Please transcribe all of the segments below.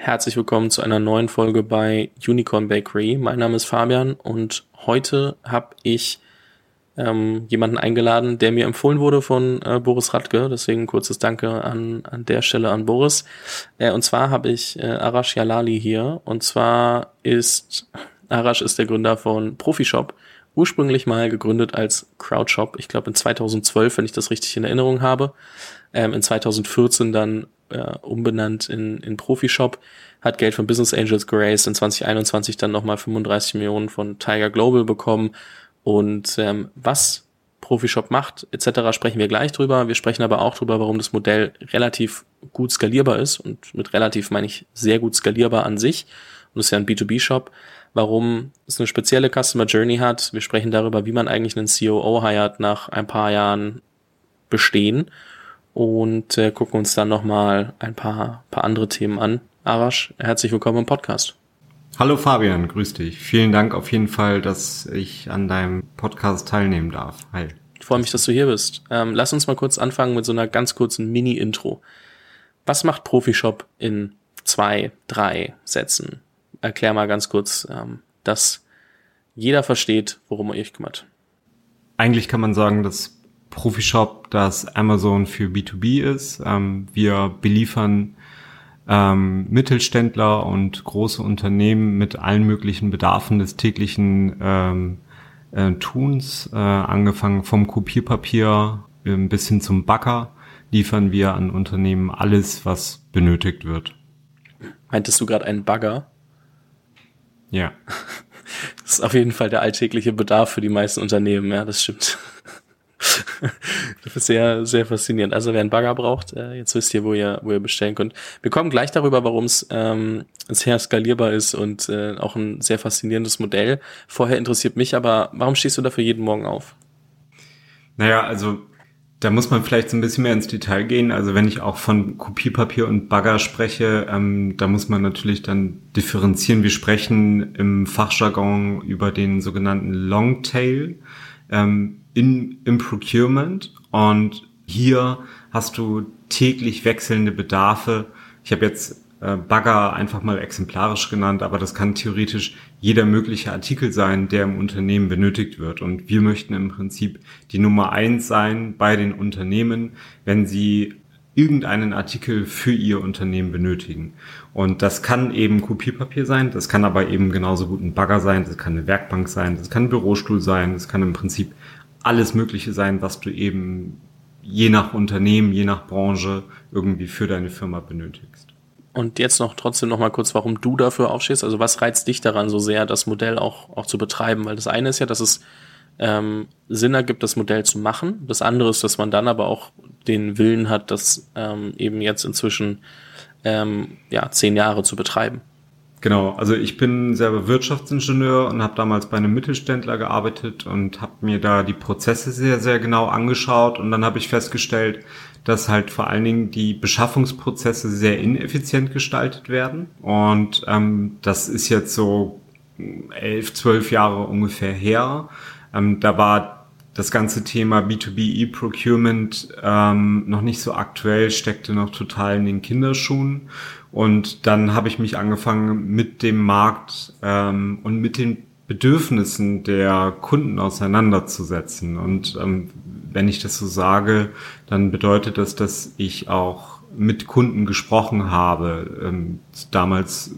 Herzlich willkommen zu einer neuen Folge bei Unicorn Bakery. Mein Name ist Fabian und heute habe ich ähm, jemanden eingeladen, der mir empfohlen wurde von äh, Boris Radke. Deswegen kurzes Danke an, an der Stelle an Boris. Äh, und zwar habe ich äh, Arash Jalali hier. Und zwar ist Arash ist der Gründer von Profishop. Ursprünglich mal gegründet als Crowdshop. Ich glaube in 2012, wenn ich das richtig in Erinnerung habe. Ähm, in 2014 dann äh, umbenannt in, in Profishop, hat Geld von Business Angels geraced, in 2021 dann nochmal 35 Millionen von Tiger Global bekommen und ähm, was Profishop macht, etc., sprechen wir gleich drüber. Wir sprechen aber auch drüber, warum das Modell relativ gut skalierbar ist. Und mit relativ meine ich sehr gut skalierbar an sich. Und es ist ja ein B2B-Shop. Warum es eine spezielle Customer Journey hat. Wir sprechen darüber, wie man eigentlich einen COO hired nach ein paar Jahren bestehen. Und äh, gucken uns dann nochmal ein paar, paar andere Themen an. Arash, herzlich willkommen im Podcast. Hallo Fabian, grüß dich. Vielen Dank auf jeden Fall, dass ich an deinem Podcast teilnehmen darf. Hi. Ich freue mich, dass du hier bist. Ähm, lass uns mal kurz anfangen mit so einer ganz kurzen Mini-Intro. Was macht Profishop in zwei, drei Sätzen? Erklär mal ganz kurz, ähm, dass jeder versteht, worum ihr euch kümmert. Eigentlich kann man sagen, dass Profishop das Amazon für B2B ist. Ähm, wir beliefern ähm, Mittelständler und große Unternehmen mit allen möglichen Bedarfen des täglichen ähm, äh, Tuns, äh, angefangen vom Kopierpapier äh, bis hin zum Backer, liefern wir an Unternehmen alles, was benötigt wird. Meintest du gerade einen Bagger? Ja. Das ist auf jeden Fall der alltägliche Bedarf für die meisten Unternehmen, ja, das stimmt. Das ist sehr, sehr faszinierend. Also wer einen Bagger braucht, äh, jetzt wisst ihr, wo ihr, wo ihr bestellen könnt. Wir kommen gleich darüber, warum es ähm, sehr skalierbar ist und äh, auch ein sehr faszinierendes Modell. Vorher interessiert mich aber, warum stehst du dafür jeden Morgen auf? Naja, also da muss man vielleicht so ein bisschen mehr ins Detail gehen. Also wenn ich auch von Kopierpapier und Bagger spreche, ähm, da muss man natürlich dann differenzieren. Wir sprechen im Fachjargon über den sogenannten Longtail. Ähm, in, im Procurement und hier hast du täglich wechselnde Bedarfe. Ich habe jetzt äh, Bagger einfach mal exemplarisch genannt, aber das kann theoretisch jeder mögliche Artikel sein, der im Unternehmen benötigt wird. Und wir möchten im Prinzip die Nummer eins sein bei den Unternehmen, wenn sie irgendeinen Artikel für ihr Unternehmen benötigen. Und das kann eben Kopierpapier sein, das kann aber eben genauso gut ein Bagger sein, das kann eine Werkbank sein, das kann ein Bürostuhl sein, das kann im Prinzip alles Mögliche sein, was du eben je nach Unternehmen, je nach Branche irgendwie für deine Firma benötigst. Und jetzt noch trotzdem noch mal kurz, warum du dafür aufstehst. Also was reizt dich daran so sehr, das Modell auch, auch zu betreiben? Weil das eine ist ja, dass es ähm, Sinn ergibt, das Modell zu machen. Das andere ist, dass man dann aber auch den Willen hat, das ähm, eben jetzt inzwischen ähm, ja, zehn Jahre zu betreiben. Genau, also ich bin selber Wirtschaftsingenieur und habe damals bei einem Mittelständler gearbeitet und habe mir da die Prozesse sehr, sehr genau angeschaut und dann habe ich festgestellt, dass halt vor allen Dingen die Beschaffungsprozesse sehr ineffizient gestaltet werden und ähm, das ist jetzt so elf, zwölf Jahre ungefähr her. Ähm, da war das ganze Thema B2B E-Procurement ähm, noch nicht so aktuell, steckte noch total in den Kinderschuhen. Und dann habe ich mich angefangen, mit dem Markt ähm, und mit den Bedürfnissen der Kunden auseinanderzusetzen. Und ähm, wenn ich das so sage, dann bedeutet das, dass ich auch mit Kunden gesprochen habe. Ähm, damals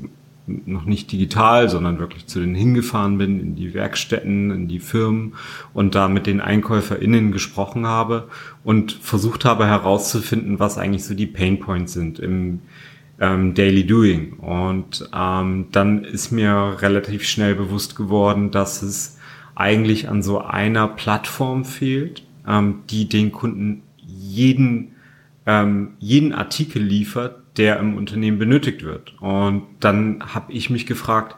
noch nicht digital, sondern wirklich zu denen hingefahren bin, in die Werkstätten, in die Firmen und da mit den EinkäuferInnen gesprochen habe und versucht habe herauszufinden, was eigentlich so die Pain Points sind im ähm, Daily Doing. Und ähm, dann ist mir relativ schnell bewusst geworden, dass es eigentlich an so einer Plattform fehlt, ähm, die den Kunden jeden, ähm, jeden Artikel liefert, der im Unternehmen benötigt wird. Und dann habe ich mich gefragt,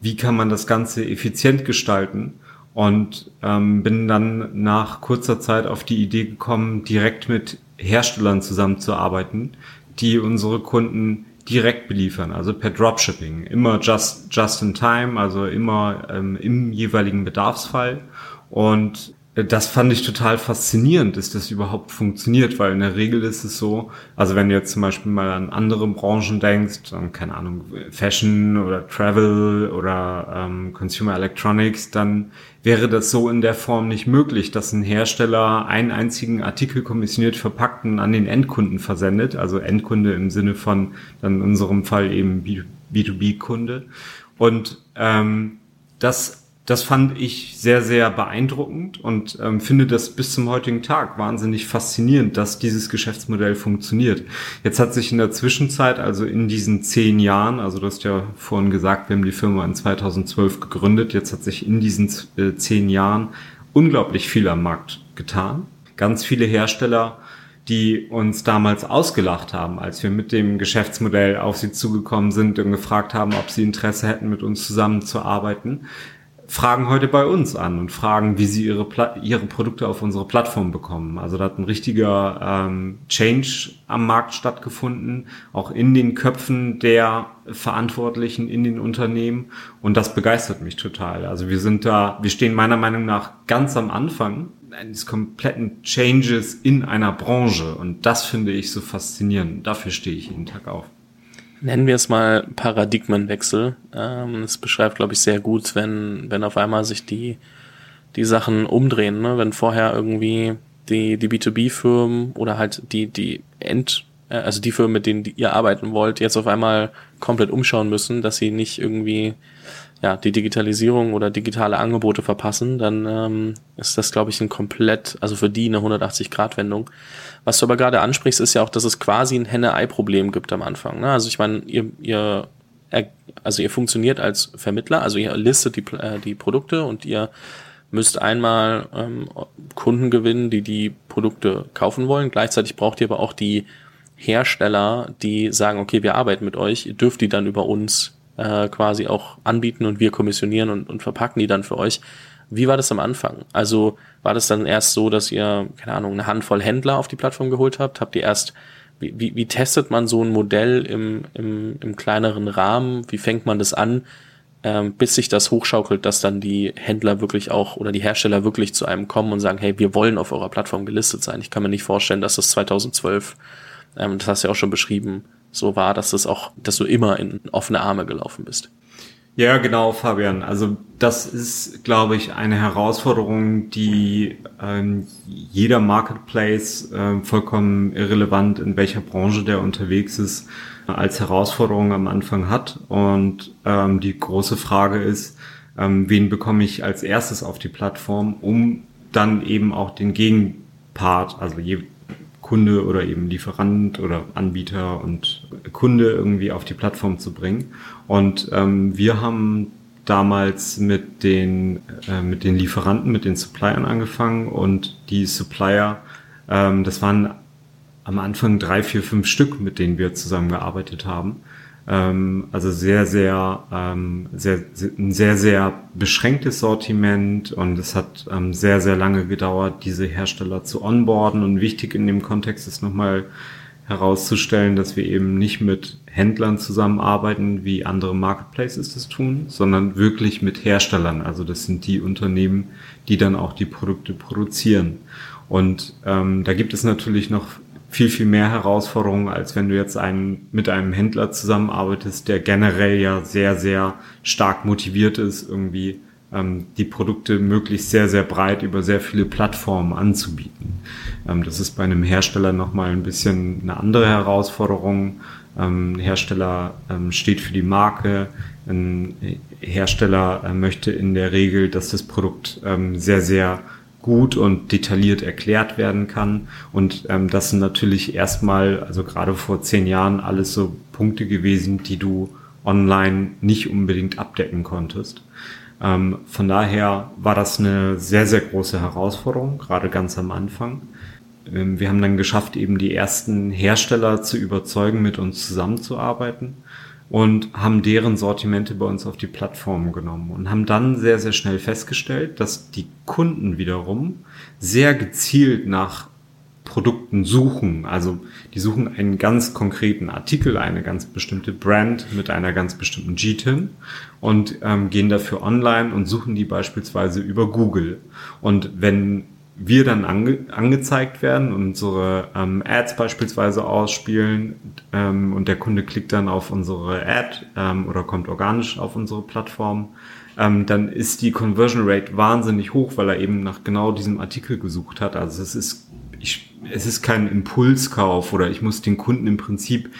wie kann man das Ganze effizient gestalten? Und ähm, bin dann nach kurzer Zeit auf die Idee gekommen, direkt mit Herstellern zusammenzuarbeiten, die unsere Kunden direkt beliefern, also per Dropshipping. Immer just, just in time, also immer ähm, im jeweiligen Bedarfsfall. Und das fand ich total faszinierend, dass das überhaupt funktioniert, weil in der Regel ist es so, also wenn du jetzt zum Beispiel mal an andere Branchen denkst, keine Ahnung, Fashion oder Travel oder ähm, Consumer Electronics, dann wäre das so in der Form nicht möglich, dass ein Hersteller einen einzigen Artikel kommissioniert verpackten an den Endkunden versendet, also Endkunde im Sinne von dann in unserem Fall eben B2B-Kunde. Und ähm, das das fand ich sehr, sehr beeindruckend und ähm, finde das bis zum heutigen Tag wahnsinnig faszinierend, dass dieses Geschäftsmodell funktioniert. Jetzt hat sich in der Zwischenzeit, also in diesen zehn Jahren, also du hast ja vorhin gesagt, wir haben die Firma in 2012 gegründet, jetzt hat sich in diesen äh, zehn Jahren unglaublich viel am Markt getan. Ganz viele Hersteller die uns damals ausgelacht haben, als wir mit dem Geschäftsmodell auf sie zugekommen sind und gefragt haben, ob sie Interesse hätten, mit uns zusammenzuarbeiten, fragen heute bei uns an und fragen, wie sie ihre, Pla ihre Produkte auf unsere Plattform bekommen. Also da hat ein richtiger ähm, Change am Markt stattgefunden, auch in den Köpfen der Verantwortlichen in den Unternehmen. Und das begeistert mich total. Also wir sind da, wir stehen meiner Meinung nach ganz am Anfang eines kompletten Changes in einer Branche. Und das finde ich so faszinierend. Dafür stehe ich jeden Tag auf nennen wir es mal Paradigmenwechsel. Ähm, es beschreibt, glaube ich, sehr gut, wenn, wenn auf einmal sich die, die Sachen umdrehen, ne? wenn vorher irgendwie die, die B2B-Firmen oder halt die, die End, äh, also die Firmen, mit denen ihr arbeiten wollt, jetzt auf einmal komplett umschauen müssen, dass sie nicht irgendwie ja, die Digitalisierung oder digitale Angebote verpassen, dann ähm, ist das, glaube ich, ein komplett, also für die eine 180-Grad-Wendung. Was du aber gerade ansprichst, ist ja auch, dass es quasi ein Henne-Ei-Problem gibt am Anfang. Ne? Also ich meine, ihr, ihr, also ihr funktioniert als Vermittler, also ihr listet die, äh, die Produkte und ihr müsst einmal ähm, Kunden gewinnen, die die Produkte kaufen wollen. Gleichzeitig braucht ihr aber auch die Hersteller, die sagen, okay, wir arbeiten mit euch, ihr dürft die dann über uns äh, quasi auch anbieten und wir kommissionieren und, und verpacken die dann für euch. Wie war das am Anfang? Also war das dann erst so, dass ihr, keine Ahnung, eine Handvoll Händler auf die Plattform geholt habt? Habt ihr erst, wie, wie, wie testet man so ein Modell im, im, im kleineren Rahmen? Wie fängt man das an, ähm, bis sich das hochschaukelt, dass dann die Händler wirklich auch oder die Hersteller wirklich zu einem kommen und sagen, hey, wir wollen auf eurer Plattform gelistet sein. Ich kann mir nicht vorstellen, dass das 2012, ähm, das hast du ja auch schon beschrieben, so war, dass das auch, dass du immer in offene Arme gelaufen bist. Ja, genau, Fabian. Also das ist, glaube ich, eine Herausforderung, die ähm, jeder Marketplace äh, vollkommen irrelevant, in welcher Branche der unterwegs ist, als Herausforderung am Anfang hat. Und ähm, die große Frage ist, ähm, wen bekomme ich als erstes auf die Plattform, um dann eben auch den Gegenpart, also je, Kunde oder eben Lieferant oder Anbieter und Kunde irgendwie auf die Plattform zu bringen. Und ähm, wir haben damals mit den, äh, mit den Lieferanten, mit den Suppliern angefangen und die Supplier, ähm, das waren am Anfang drei, vier, fünf Stück, mit denen wir zusammengearbeitet haben. Ähm, also sehr, sehr, ähm, sehr, ein sehr, sehr beschränktes Sortiment und es hat ähm, sehr, sehr lange gedauert, diese Hersteller zu onboarden. Und wichtig in dem Kontext ist nochmal herauszustellen, dass wir eben nicht mit Händlern zusammenarbeiten, wie andere Marketplaces das tun, sondern wirklich mit Herstellern. Also das sind die Unternehmen, die dann auch die Produkte produzieren. Und ähm, da gibt es natürlich noch viel, viel mehr Herausforderungen, als wenn du jetzt einen, mit einem Händler zusammenarbeitest, der generell ja sehr, sehr stark motiviert ist, irgendwie ähm, die Produkte möglichst sehr, sehr breit über sehr viele Plattformen anzubieten. Ähm, das ist bei einem Hersteller nochmal ein bisschen eine andere Herausforderung. Ähm, ein Hersteller ähm, steht für die Marke. Ein Hersteller äh, möchte in der Regel, dass das Produkt ähm, sehr, sehr gut und detailliert erklärt werden kann. Und ähm, das sind natürlich erstmal, also gerade vor zehn Jahren, alles so Punkte gewesen, die du online nicht unbedingt abdecken konntest. Ähm, von daher war das eine sehr, sehr große Herausforderung, gerade ganz am Anfang. Ähm, wir haben dann geschafft, eben die ersten Hersteller zu überzeugen, mit uns zusammenzuarbeiten und haben deren Sortimente bei uns auf die Plattform genommen und haben dann sehr, sehr schnell festgestellt, dass die Kunden wiederum sehr gezielt nach Produkten suchen. Also die suchen einen ganz konkreten Artikel, eine ganz bestimmte Brand mit einer ganz bestimmten GTIN und ähm, gehen dafür online und suchen die beispielsweise über Google. Und wenn wir dann ange angezeigt werden und unsere ähm, Ads beispielsweise ausspielen ähm, und der Kunde klickt dann auf unsere Ad ähm, oder kommt organisch auf unsere Plattform, ähm, dann ist die Conversion Rate wahnsinnig hoch, weil er eben nach genau diesem Artikel gesucht hat. Also es ist, ich, es ist kein Impulskauf oder ich muss den Kunden im Prinzip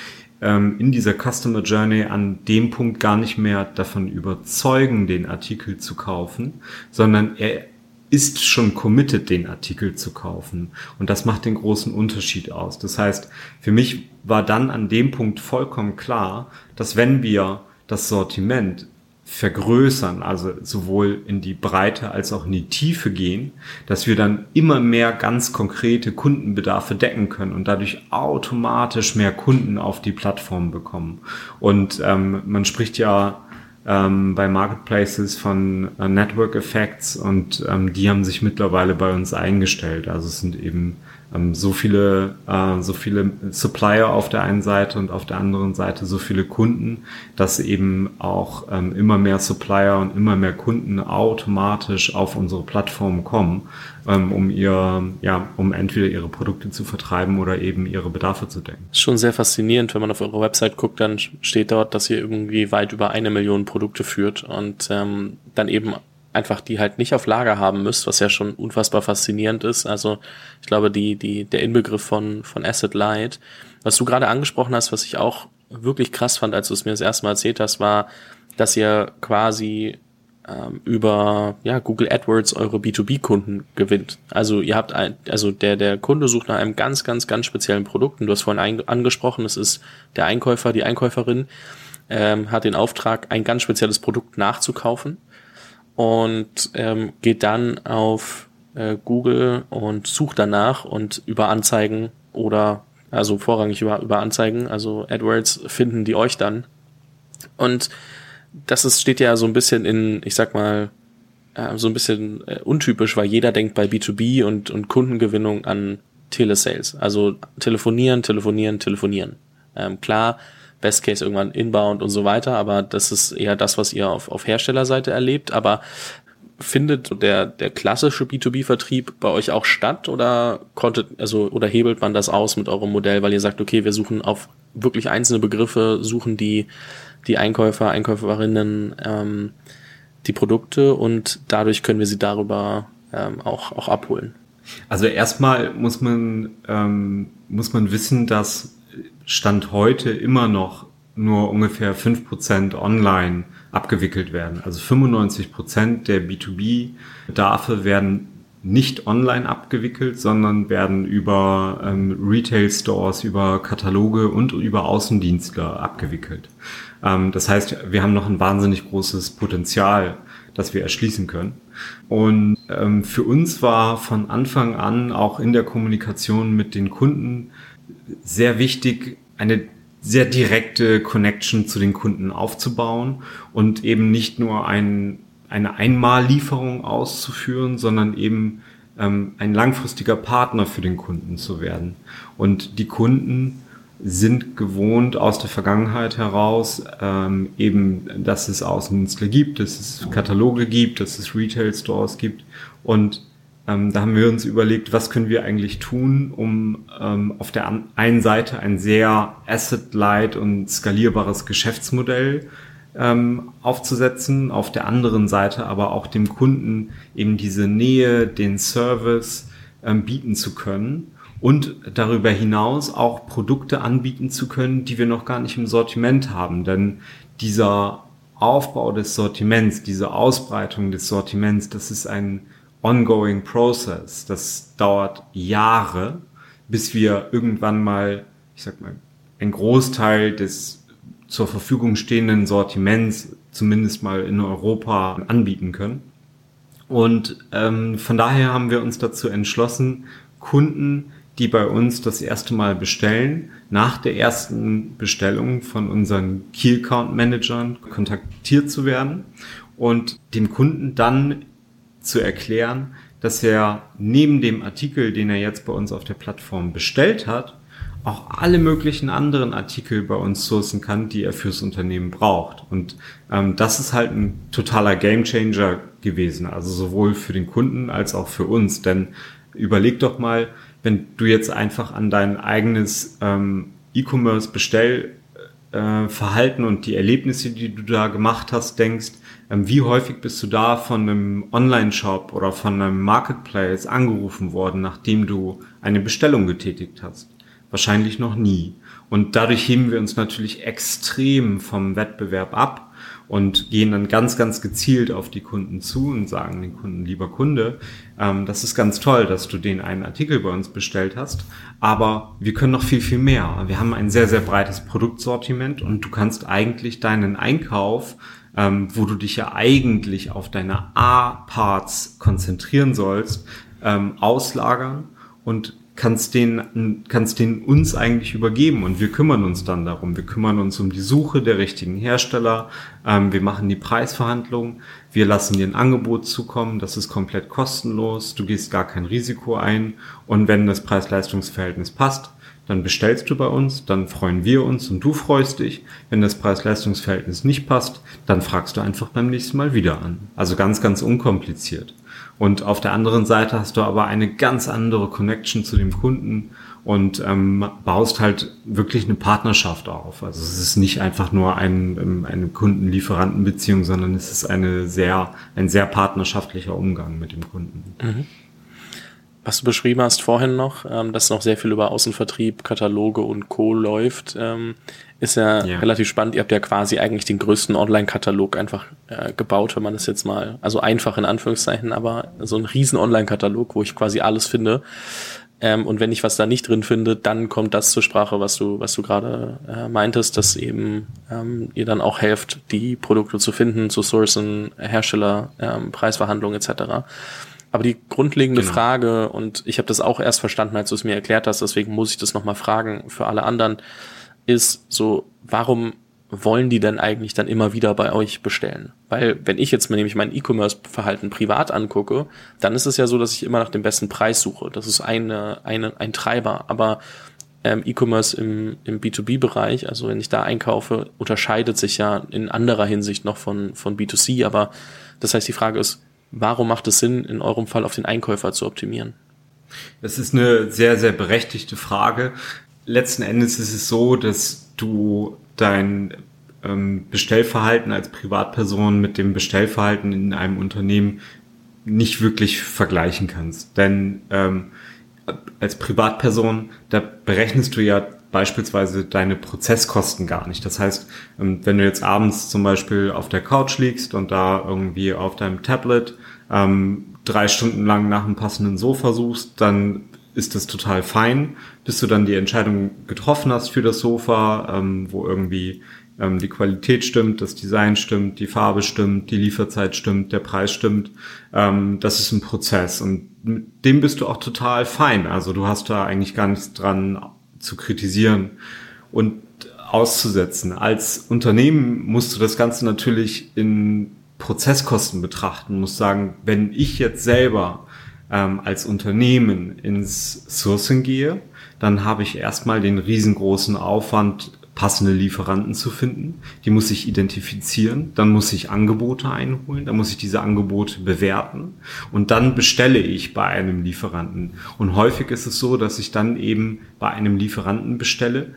ähm, in dieser Customer Journey an dem Punkt gar nicht mehr davon überzeugen, den Artikel zu kaufen, sondern er ist schon committed, den Artikel zu kaufen. Und das macht den großen Unterschied aus. Das heißt, für mich war dann an dem Punkt vollkommen klar, dass wenn wir das Sortiment vergrößern, also sowohl in die Breite als auch in die Tiefe gehen, dass wir dann immer mehr ganz konkrete Kundenbedarfe decken können und dadurch automatisch mehr Kunden auf die Plattform bekommen. Und ähm, man spricht ja ähm, bei Marketplaces von äh, Network Effects und ähm, die haben sich mittlerweile bei uns eingestellt. Also es sind eben so viele, äh, so viele Supplier auf der einen Seite und auf der anderen Seite so viele Kunden, dass eben auch ähm, immer mehr Supplier und immer mehr Kunden automatisch auf unsere Plattform kommen, ähm, um ihr, ja, um entweder ihre Produkte zu vertreiben oder eben ihre Bedarfe zu decken. Schon sehr faszinierend, wenn man auf eure Website guckt, dann steht dort, dass ihr irgendwie weit über eine Million Produkte führt und ähm, dann eben einfach die halt nicht auf Lager haben müsst, was ja schon unfassbar faszinierend ist. Also ich glaube, die, die, der Inbegriff von, von Asset Light, was du gerade angesprochen hast, was ich auch wirklich krass fand, als du es mir das erste Mal erzählt hast, war, dass ihr quasi ähm, über ja, Google AdWords eure B2B-Kunden gewinnt. Also ihr habt ein, also der, der Kunde sucht nach einem ganz, ganz, ganz speziellen Produkt und du hast vorhin ein, angesprochen, es ist der Einkäufer, die Einkäuferin, ähm, hat den Auftrag, ein ganz spezielles Produkt nachzukaufen und ähm, geht dann auf äh, Google und sucht danach und über Anzeigen oder also vorrangig über, über Anzeigen, also AdWords finden die euch dann. Und das ist, steht ja so ein bisschen in, ich sag mal, äh, so ein bisschen äh, untypisch, weil jeder denkt bei B2B und, und Kundengewinnung an Telesales. Also telefonieren, telefonieren, telefonieren. Ähm, klar, Best Case irgendwann inbound und so weiter, aber das ist eher das, was ihr auf, auf Herstellerseite erlebt. Aber findet der, der klassische B2B-Vertrieb bei euch auch statt oder konntet, also, oder hebelt man das aus mit eurem Modell, weil ihr sagt, okay, wir suchen auf wirklich einzelne Begriffe, suchen die, die Einkäufer, Einkäuferinnen, ähm, die Produkte und dadurch können wir sie darüber ähm, auch, auch abholen? Also erstmal muss man, ähm, muss man wissen, dass Stand heute immer noch nur ungefähr fünf Prozent online abgewickelt werden. Also 95% der B2B-Bedarfe werden nicht online abgewickelt, sondern werden über ähm, Retail-Stores, über Kataloge und über Außendienstler abgewickelt. Ähm, das heißt, wir haben noch ein wahnsinnig großes Potenzial, das wir erschließen können. Und ähm, für uns war von Anfang an auch in der Kommunikation mit den Kunden sehr wichtig, eine sehr direkte Connection zu den Kunden aufzubauen und eben nicht nur ein, eine Einmallieferung auszuführen, sondern eben ähm, ein langfristiger Partner für den Kunden zu werden. Und die Kunden sind gewohnt aus der Vergangenheit heraus ähm, eben, dass es Außendienstler gibt, dass es Kataloge gibt, dass es Retail Stores gibt und ähm, da haben wir uns überlegt, was können wir eigentlich tun, um ähm, auf der einen Seite ein sehr asset-light und skalierbares Geschäftsmodell ähm, aufzusetzen, auf der anderen Seite aber auch dem Kunden eben diese Nähe, den Service ähm, bieten zu können und darüber hinaus auch Produkte anbieten zu können, die wir noch gar nicht im Sortiment haben. Denn dieser Aufbau des Sortiments, diese Ausbreitung des Sortiments, das ist ein ongoing process. Das dauert Jahre, bis wir irgendwann mal, ich sag mal, ein Großteil des zur Verfügung stehenden Sortiments zumindest mal in Europa anbieten können. Und ähm, von daher haben wir uns dazu entschlossen, Kunden, die bei uns das erste Mal bestellen, nach der ersten Bestellung von unseren Key Account Managern kontaktiert zu werden und dem Kunden dann zu erklären, dass er neben dem Artikel, den er jetzt bei uns auf der Plattform bestellt hat, auch alle möglichen anderen Artikel bei uns sourcen kann, die er fürs Unternehmen braucht. Und ähm, das ist halt ein totaler Gamechanger gewesen, also sowohl für den Kunden als auch für uns. Denn überleg doch mal, wenn du jetzt einfach an dein eigenes ähm, E-Commerce-Bestellverhalten äh, und die Erlebnisse, die du da gemacht hast, denkst, ähm, wie häufig bist du da von einem Online-Shop oder von einem Marketplace angerufen worden, nachdem du eine Bestellung getätigt hast? Wahrscheinlich noch nie. Und dadurch heben wir uns natürlich extrem vom Wettbewerb ab und gehen dann ganz, ganz gezielt auf die Kunden zu und sagen den Kunden, lieber Kunde, ähm, das ist ganz toll, dass du den einen Artikel bei uns bestellt hast, aber wir können noch viel, viel mehr. Wir haben ein sehr, sehr breites Produktsortiment und du kannst eigentlich deinen Einkauf ähm, wo du dich ja eigentlich auf deine A-Parts konzentrieren sollst, ähm, auslagern und kannst den, kannst den uns eigentlich übergeben und wir kümmern uns dann darum. Wir kümmern uns um die Suche der richtigen Hersteller. Ähm, wir machen die Preisverhandlung. Wir lassen dir ein Angebot zukommen. Das ist komplett kostenlos. Du gehst gar kein Risiko ein. Und wenn das Preis-Leistungs-Verhältnis passt, dann bestellst du bei uns, dann freuen wir uns und du freust dich. Wenn das Preis-Leistungs-Verhältnis nicht passt, dann fragst du einfach beim nächsten Mal wieder an. Also ganz, ganz unkompliziert. Und auf der anderen Seite hast du aber eine ganz andere Connection zu dem Kunden und ähm, baust halt wirklich eine Partnerschaft auf. Also es ist nicht einfach nur ein, ähm, eine Kunden-Lieferanten-Beziehung, sondern es ist eine sehr, ein sehr partnerschaftlicher Umgang mit dem Kunden. Mhm was du beschrieben hast vorhin noch, ähm, dass noch sehr viel über Außenvertrieb, Kataloge und Co. läuft, ähm, ist ja, ja, relativ spannend. Ihr habt ja quasi eigentlich den größten Online-Katalog einfach äh, gebaut, wenn man das jetzt mal, also einfach in Anführungszeichen, aber so ein riesen Online-Katalog, wo ich quasi alles finde. Ähm, und wenn ich was da nicht drin finde, dann kommt das zur Sprache, was du, was du gerade äh, meintest, dass eben ähm, ihr dann auch helft, die Produkte zu finden, zu sourcen, Hersteller, ähm, Preisverhandlungen etc. Aber die grundlegende genau. Frage, und ich habe das auch erst verstanden, als du es mir erklärt hast, deswegen muss ich das nochmal fragen für alle anderen, ist so, warum wollen die denn eigentlich dann immer wieder bei euch bestellen? Weil wenn ich jetzt mir nämlich mein E-Commerce-Verhalten privat angucke, dann ist es ja so, dass ich immer nach dem besten Preis suche. Das ist eine, eine, ein Treiber. Aber ähm, E-Commerce im, im B2B-Bereich, also wenn ich da einkaufe, unterscheidet sich ja in anderer Hinsicht noch von, von B2C. Aber das heißt, die Frage ist, warum macht es Sinn, in eurem Fall auf den Einkäufer zu optimieren? Das ist eine sehr, sehr berechtigte Frage. Letzten Endes ist es so, dass du dein ähm, Bestellverhalten als Privatperson mit dem Bestellverhalten in einem Unternehmen nicht wirklich vergleichen kannst. Denn ähm, als Privatperson, da berechnest du ja beispielsweise deine Prozesskosten gar nicht. Das heißt, ähm, wenn du jetzt abends zum Beispiel auf der Couch liegst und da irgendwie auf deinem Tablet ähm, drei Stunden lang nach einem passenden Sofa suchst, dann ist das total fein, bis du dann die Entscheidung getroffen hast für das Sofa, ähm, wo irgendwie ähm, die Qualität stimmt, das Design stimmt, die Farbe stimmt, die Lieferzeit stimmt, der Preis stimmt. Ähm, das ist ein Prozess und mit dem bist du auch total fein. Also du hast da eigentlich gar nichts dran zu kritisieren und auszusetzen. Als Unternehmen musst du das Ganze natürlich in Prozesskosten betrachten, musst sagen, wenn ich jetzt selber ähm, als Unternehmen ins Sourcing gehe, dann habe ich erstmal den riesengroßen Aufwand, passende Lieferanten zu finden. Die muss ich identifizieren, dann muss ich Angebote einholen, dann muss ich diese Angebote bewerten und dann bestelle ich bei einem Lieferanten. Und häufig ist es so, dass ich dann eben bei einem Lieferanten bestelle,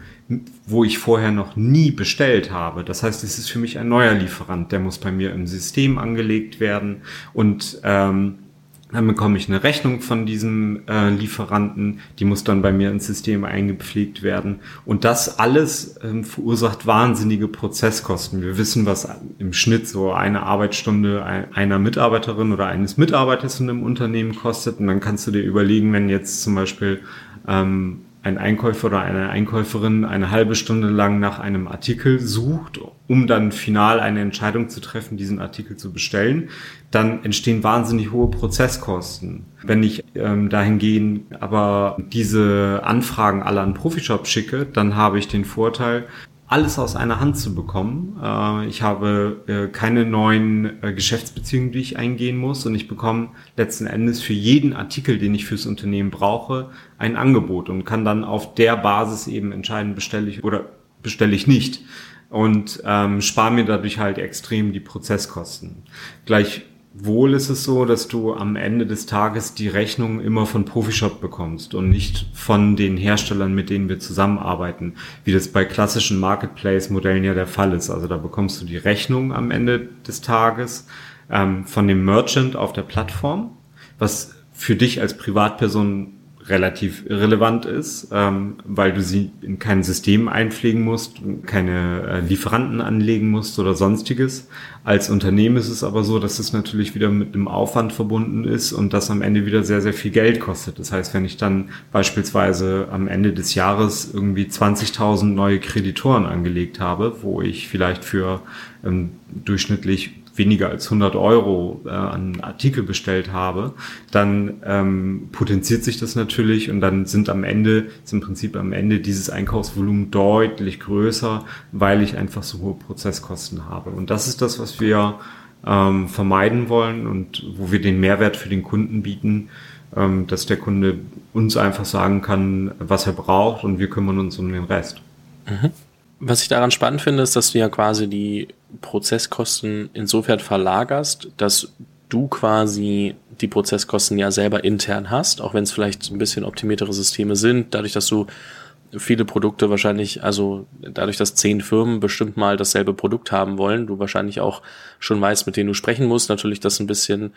wo ich vorher noch nie bestellt habe. Das heißt, es ist für mich ein neuer Lieferant, der muss bei mir im System angelegt werden und ähm, dann bekomme ich eine Rechnung von diesem äh, Lieferanten, die muss dann bei mir ins System eingepflegt werden. Und das alles ähm, verursacht wahnsinnige Prozesskosten. Wir wissen, was im Schnitt so eine Arbeitsstunde einer Mitarbeiterin oder eines Mitarbeiters in einem Unternehmen kostet. Und dann kannst du dir überlegen, wenn jetzt zum Beispiel ähm, ein Einkäufer oder eine Einkäuferin eine halbe Stunde lang nach einem Artikel sucht, um dann final eine Entscheidung zu treffen, diesen Artikel zu bestellen, dann entstehen wahnsinnig hohe Prozesskosten. Wenn ich ähm, dahingehend aber diese Anfragen alle an Profishop schicke, dann habe ich den Vorteil, alles aus einer Hand zu bekommen. Äh, ich habe äh, keine neuen äh, Geschäftsbeziehungen, die ich eingehen muss und ich bekomme letzten Endes für jeden Artikel, den ich fürs Unternehmen brauche, ein Angebot und kann dann auf der Basis eben entscheiden, bestelle ich oder bestelle ich nicht und ähm, spare mir dadurch halt extrem die Prozesskosten. Gleich Wohl ist es so, dass du am Ende des Tages die Rechnung immer von Profishop bekommst und nicht von den Herstellern, mit denen wir zusammenarbeiten, wie das bei klassischen Marketplace-Modellen ja der Fall ist. Also da bekommst du die Rechnung am Ende des Tages ähm, von dem Merchant auf der Plattform, was für dich als Privatperson relativ irrelevant ist, ähm, weil du sie in kein System einpflegen musst, keine äh, Lieferanten anlegen musst oder sonstiges. Als Unternehmen ist es aber so, dass es natürlich wieder mit einem Aufwand verbunden ist und das am Ende wieder sehr, sehr viel Geld kostet. Das heißt, wenn ich dann beispielsweise am Ende des Jahres irgendwie 20.000 neue Kreditoren angelegt habe, wo ich vielleicht für ähm, durchschnittlich weniger als 100 Euro äh, an Artikel bestellt habe, dann ähm, potenziert sich das natürlich und dann sind am Ende, ist im Prinzip am Ende dieses Einkaufsvolumen deutlich größer, weil ich einfach so hohe Prozesskosten habe. Und das ist das, was wir ähm, vermeiden wollen und wo wir den Mehrwert für den Kunden bieten, ähm, dass der Kunde uns einfach sagen kann, was er braucht und wir kümmern uns um den Rest. Mhm. Was ich daran spannend finde, ist, dass du ja quasi die Prozesskosten insofern verlagerst, dass du quasi die Prozesskosten ja selber intern hast, auch wenn es vielleicht ein bisschen optimiertere Systeme sind, dadurch, dass du viele Produkte wahrscheinlich, also dadurch, dass zehn Firmen bestimmt mal dasselbe Produkt haben wollen, du wahrscheinlich auch schon weißt, mit denen du sprechen musst, natürlich das ein bisschen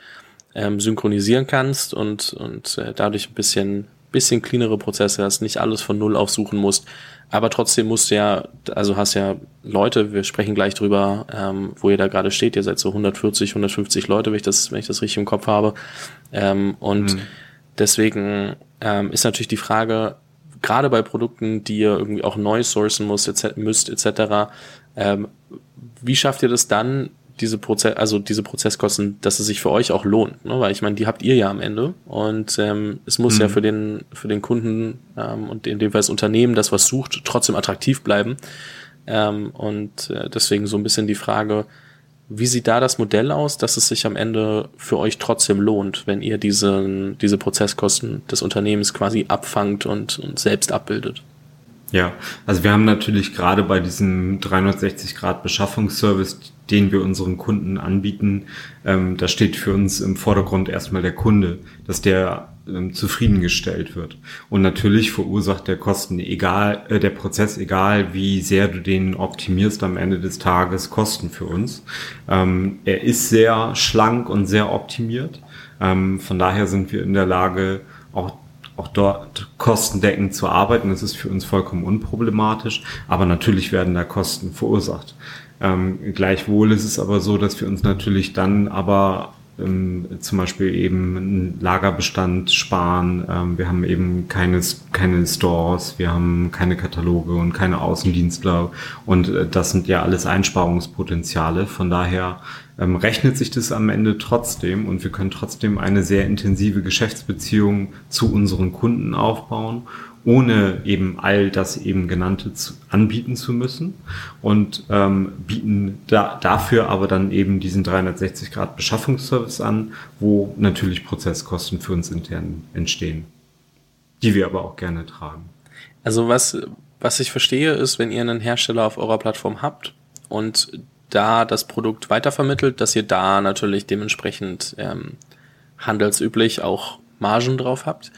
ähm, synchronisieren kannst und, und äh, dadurch ein bisschen, bisschen cleanere Prozesse hast, nicht alles von Null aufsuchen musst. Aber trotzdem musst du ja, also hast ja Leute, wir sprechen gleich drüber, ähm, wo ihr da gerade steht. Ihr seid so 140, 150 Leute, wenn ich das, wenn ich das richtig im Kopf habe. Ähm, und mhm. deswegen ähm, ist natürlich die Frage, gerade bei Produkten, die ihr irgendwie auch neu sourcen muss, etc., müsst, etc., ähm, wie schafft ihr das dann, diese Prozess, also diese Prozesskosten, dass es sich für euch auch lohnt, ne? weil ich meine, die habt ihr ja am Ende und ähm, es muss mhm. ja für den für den Kunden ähm, und in dem Fall das Unternehmen, das was sucht, trotzdem attraktiv bleiben ähm, und äh, deswegen so ein bisschen die Frage, wie sieht da das Modell aus, dass es sich am Ende für euch trotzdem lohnt, wenn ihr diese diese Prozesskosten des Unternehmens quasi abfangt und, und selbst abbildet? Ja, also wir haben natürlich gerade bei diesem 360 Grad Beschaffungsservice den wir unseren Kunden anbieten, ähm, da steht für uns im Vordergrund erstmal der Kunde, dass der ähm, zufriedengestellt wird. Und natürlich verursacht der Kosten egal, äh, der Prozess egal, wie sehr du den optimierst am Ende des Tages Kosten für uns. Ähm, er ist sehr schlank und sehr optimiert. Ähm, von daher sind wir in der Lage, auch auch dort kostendeckend zu arbeiten. Das ist für uns vollkommen unproblematisch, aber natürlich werden da Kosten verursacht. Ähm, gleichwohl ist es aber so, dass wir uns natürlich dann aber ähm, zum Beispiel eben einen Lagerbestand sparen. Ähm, wir haben eben keine, keine Stores, wir haben keine Kataloge und keine Außendienstler und äh, das sind ja alles Einsparungspotenziale. Von daher ähm, rechnet sich das am Ende trotzdem und wir können trotzdem eine sehr intensive Geschäftsbeziehung zu unseren Kunden aufbauen ohne eben all das eben genannte zu, anbieten zu müssen und ähm, bieten da, dafür aber dann eben diesen 360 Grad Beschaffungsservice an, wo natürlich Prozesskosten für uns intern entstehen, die wir aber auch gerne tragen. Also was, was ich verstehe, ist, wenn ihr einen Hersteller auf eurer Plattform habt und da das Produkt weitervermittelt, dass ihr da natürlich dementsprechend ähm, handelsüblich auch Margen drauf habt.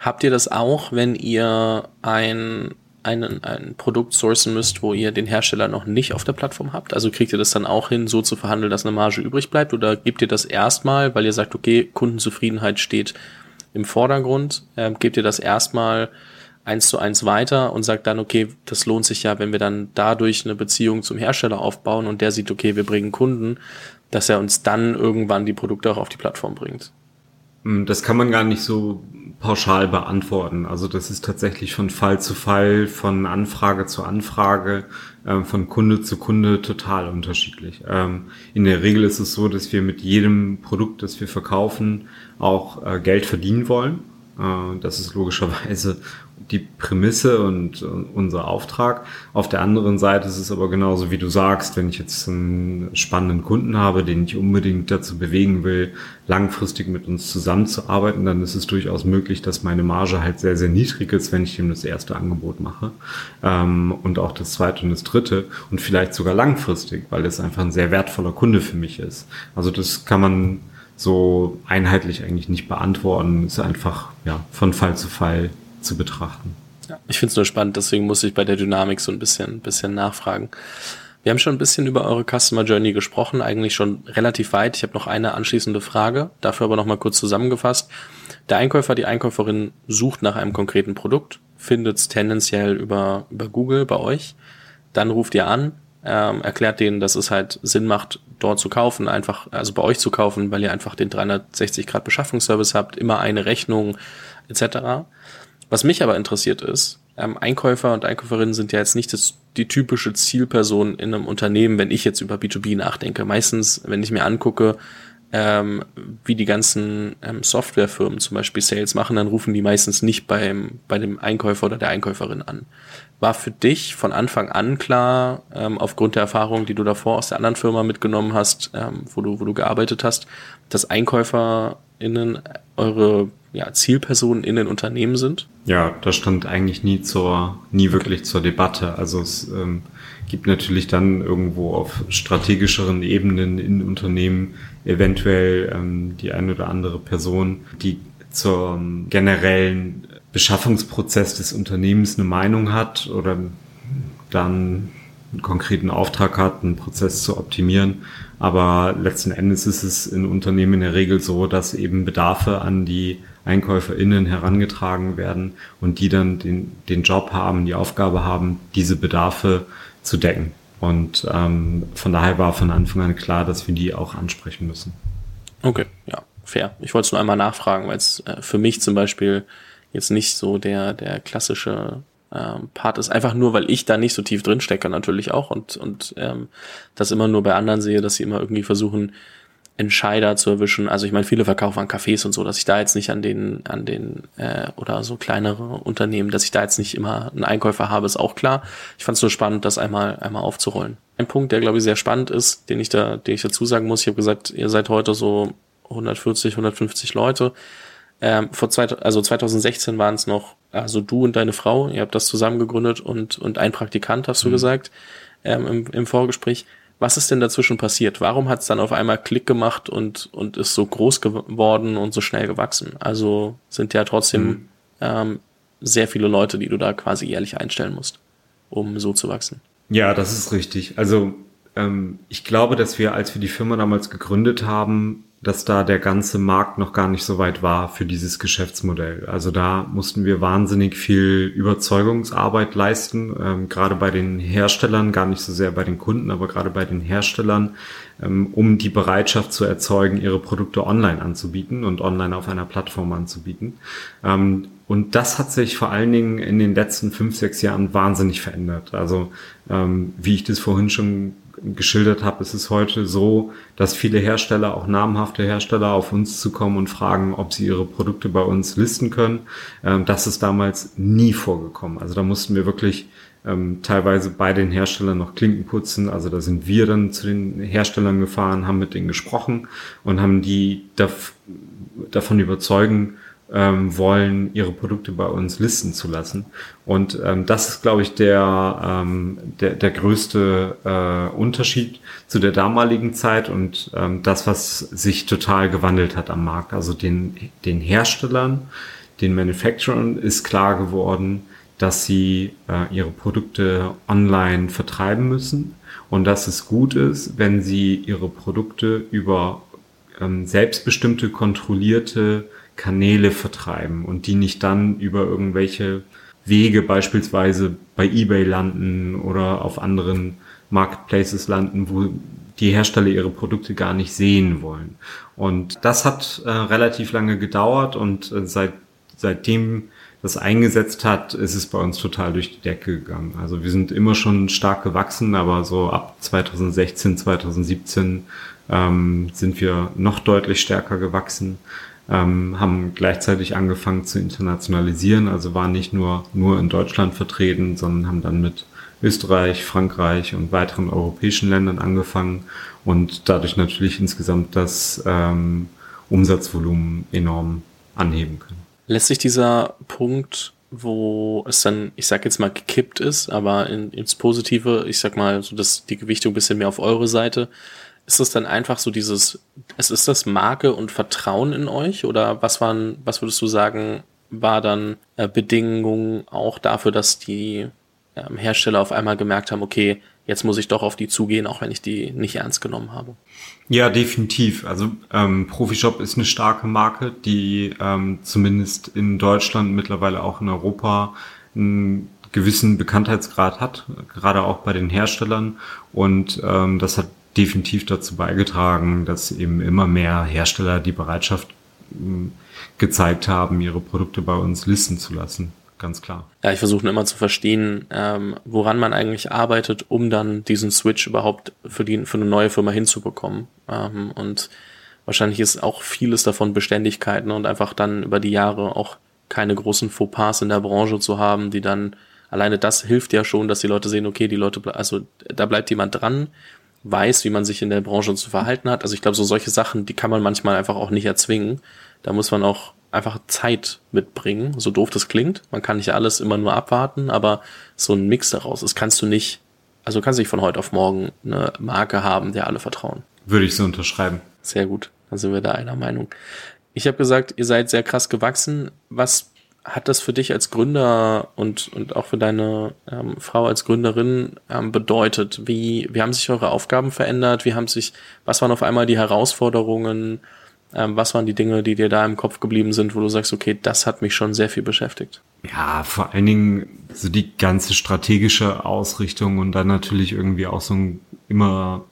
Habt ihr das auch, wenn ihr ein, ein, ein Produkt sourcen müsst, wo ihr den Hersteller noch nicht auf der Plattform habt? Also kriegt ihr das dann auch hin, so zu verhandeln, dass eine Marge übrig bleibt? Oder gebt ihr das erstmal, weil ihr sagt, okay, Kundenzufriedenheit steht im Vordergrund, äh, gebt ihr das erstmal eins zu eins weiter und sagt dann, okay, das lohnt sich ja, wenn wir dann dadurch eine Beziehung zum Hersteller aufbauen und der sieht, okay, wir bringen Kunden, dass er uns dann irgendwann die Produkte auch auf die Plattform bringt. Hm, das kann man gar nicht so pauschal beantworten. Also das ist tatsächlich von Fall zu Fall, von Anfrage zu Anfrage, äh, von Kunde zu Kunde total unterschiedlich. Ähm, in der Regel ist es so, dass wir mit jedem Produkt, das wir verkaufen, auch äh, Geld verdienen wollen. Äh, das ist logischerweise die Prämisse und, unser Auftrag. Auf der anderen Seite ist es aber genauso, wie du sagst, wenn ich jetzt einen spannenden Kunden habe, den ich unbedingt dazu bewegen will, langfristig mit uns zusammenzuarbeiten, dann ist es durchaus möglich, dass meine Marge halt sehr, sehr niedrig ist, wenn ich ihm das erste Angebot mache ähm, und auch das zweite und das dritte und vielleicht sogar langfristig, weil es einfach ein sehr wertvoller Kunde für mich ist. Also das kann man so einheitlich eigentlich nicht beantworten. Ist einfach ja von Fall zu Fall zu betrachten. Ja, ich finde es nur spannend, deswegen muss ich bei der Dynamik so ein bisschen, bisschen nachfragen. Wir haben schon ein bisschen über eure Customer Journey gesprochen, eigentlich schon relativ weit. Ich habe noch eine anschließende Frage, dafür aber noch mal kurz zusammengefasst. Der Einkäufer, die Einkäuferin sucht nach einem konkreten Produkt, findet es tendenziell über, über Google bei euch. Dann ruft ihr an, ähm, erklärt denen, dass es halt Sinn macht, dort zu kaufen, einfach, also bei euch zu kaufen, weil ihr einfach den 360 Grad Beschaffungsservice habt, immer eine Rechnung etc. Was mich aber interessiert ist, ähm, Einkäufer und Einkäuferinnen sind ja jetzt nicht das, die typische Zielperson in einem Unternehmen, wenn ich jetzt über B2B nachdenke. Meistens, wenn ich mir angucke, ähm, wie die ganzen ähm, Softwarefirmen zum Beispiel Sales machen, dann rufen die meistens nicht beim, bei dem Einkäufer oder der Einkäuferin an. War für dich von Anfang an klar, ähm, aufgrund der Erfahrung, die du davor aus der anderen Firma mitgenommen hast, ähm, wo, du, wo du gearbeitet hast, dass EinkäuferInnen eure ja, Zielpersonen in den Unternehmen sind? Ja, das stand eigentlich nie zur, nie wirklich zur Debatte. Also es ähm, gibt natürlich dann irgendwo auf strategischeren Ebenen in Unternehmen eventuell ähm, die eine oder andere Person, die zum generellen Beschaffungsprozess des Unternehmens eine Meinung hat oder dann einen konkreten Auftrag hat, einen Prozess zu optimieren. Aber letzten Endes ist es in Unternehmen in der Regel so, dass eben Bedarfe an die EinkäuferInnen herangetragen werden und die dann den, den Job haben, die Aufgabe haben, diese Bedarfe zu decken. Und ähm, von daher war von Anfang an klar, dass wir die auch ansprechen müssen. Okay, ja, fair. Ich wollte es nur einmal nachfragen, weil es äh, für mich zum Beispiel jetzt nicht so der, der klassische ähm, Part ist. Einfach nur, weil ich da nicht so tief drin stecke natürlich auch und, und ähm, das immer nur bei anderen sehe, dass sie immer irgendwie versuchen, Entscheider zu erwischen. Also ich meine, viele verkaufen an Cafés und so, dass ich da jetzt nicht an den, an den, äh, oder so kleinere Unternehmen, dass ich da jetzt nicht immer einen Einkäufer habe, ist auch klar. Ich fand es nur spannend, das einmal, einmal aufzurollen. Ein Punkt, der glaube ich sehr spannend ist, den ich da, den ich dazu sagen muss, ich habe gesagt, ihr seid heute so 140, 150 Leute. Ähm, vor zwei, also 2016 waren es noch, also du und deine Frau, ihr habt das zusammen gegründet und, und ein Praktikant, hast du mhm. gesagt, ähm, im, im Vorgespräch. Was ist denn dazwischen passiert? Warum hat es dann auf einmal Klick gemacht und, und ist so groß geworden und so schnell gewachsen? Also sind ja trotzdem mhm. ähm, sehr viele Leute, die du da quasi jährlich einstellen musst, um so zu wachsen. Ja, das ist richtig. Also ähm, ich glaube, dass wir, als wir die Firma damals gegründet haben, dass da der ganze Markt noch gar nicht so weit war für dieses Geschäftsmodell. Also da mussten wir wahnsinnig viel Überzeugungsarbeit leisten, ähm, gerade bei den Herstellern, gar nicht so sehr bei den Kunden, aber gerade bei den Herstellern, ähm, um die Bereitschaft zu erzeugen, ihre Produkte online anzubieten und online auf einer Plattform anzubieten. Ähm, und das hat sich vor allen Dingen in den letzten fünf, sechs Jahren wahnsinnig verändert. Also ähm, wie ich das vorhin schon geschildert habe, ist es heute so, dass viele Hersteller, auch namhafte Hersteller, auf uns zukommen und fragen, ob sie ihre Produkte bei uns listen können. Ähm, das ist damals nie vorgekommen. Also da mussten wir wirklich ähm, teilweise bei den Herstellern noch Klinken putzen. Also da sind wir dann zu den Herstellern gefahren, haben mit denen gesprochen und haben die davon überzeugen ähm, wollen, ihre Produkte bei uns listen zu lassen. Und ähm, das ist, glaube ich, der, ähm, der, der größte äh, Unterschied zu der damaligen Zeit und ähm, das, was sich total gewandelt hat am Markt. Also den, den Herstellern, den Manufacturern ist klar geworden, dass sie äh, ihre Produkte online vertreiben müssen und dass es gut ist, wenn sie ihre Produkte über ähm, selbstbestimmte, kontrollierte Kanäle vertreiben und die nicht dann über irgendwelche Wege beispielsweise bei eBay landen oder auf anderen Marketplaces landen, wo die Hersteller ihre Produkte gar nicht sehen wollen. Und das hat äh, relativ lange gedauert und äh, seit, seitdem das eingesetzt hat, ist es bei uns total durch die Decke gegangen. Also wir sind immer schon stark gewachsen, aber so ab 2016, 2017 ähm, sind wir noch deutlich stärker gewachsen. Ähm, haben gleichzeitig angefangen zu internationalisieren, also waren nicht nur, nur in Deutschland vertreten, sondern haben dann mit Österreich, Frankreich und weiteren europäischen Ländern angefangen und dadurch natürlich insgesamt das ähm, Umsatzvolumen enorm anheben können. Lässt sich dieser Punkt, wo es dann, ich sag jetzt mal, gekippt ist, aber in, ins Positive, ich sag mal, so dass die Gewichtung ein bisschen mehr auf eure Seite, ist es dann einfach so dieses, es ist das Marke und Vertrauen in euch oder was waren, was würdest du sagen, war dann äh, Bedingung auch dafür, dass die ähm, Hersteller auf einmal gemerkt haben, okay, jetzt muss ich doch auf die zugehen, auch wenn ich die nicht ernst genommen habe. Ja, definitiv. Also ähm, Profishop ist eine starke Marke, die ähm, zumindest in Deutschland, mittlerweile auch in Europa einen gewissen Bekanntheitsgrad hat, gerade auch bei den Herstellern. Und ähm, das hat definitiv dazu beigetragen, dass eben immer mehr Hersteller die Bereitschaft ähm, gezeigt haben, ihre Produkte bei uns listen zu lassen ganz klar. Ja, ich versuche immer zu verstehen, ähm, woran man eigentlich arbeitet, um dann diesen Switch überhaupt für die für eine neue Firma hinzubekommen. Ähm, und wahrscheinlich ist auch vieles davon Beständigkeiten und einfach dann über die Jahre auch keine großen Fauxpas in der Branche zu haben, die dann alleine das hilft ja schon, dass die Leute sehen, okay, die Leute, also da bleibt jemand dran, weiß, wie man sich in der Branche zu verhalten hat. Also ich glaube, so solche Sachen, die kann man manchmal einfach auch nicht erzwingen. Da muss man auch einfach Zeit mitbringen, so doof das klingt. Man kann nicht alles immer nur abwarten, aber so ein Mix daraus, das kannst du nicht, also du kannst nicht von heute auf morgen eine Marke haben, der alle vertrauen. Würde ich so unterschreiben. Sehr gut, dann sind wir da einer Meinung. Ich habe gesagt, ihr seid sehr krass gewachsen. Was hat das für dich als Gründer und, und auch für deine ähm, Frau als Gründerin ähm, bedeutet? Wie, wie haben sich eure Aufgaben verändert? Wie haben sich, was waren auf einmal die Herausforderungen? Ähm, was waren die Dinge, die dir da im Kopf geblieben sind, wo du sagst, okay, das hat mich schon sehr viel beschäftigt? Ja, vor allen Dingen so die ganze strategische Ausrichtung und dann natürlich irgendwie auch so ein immer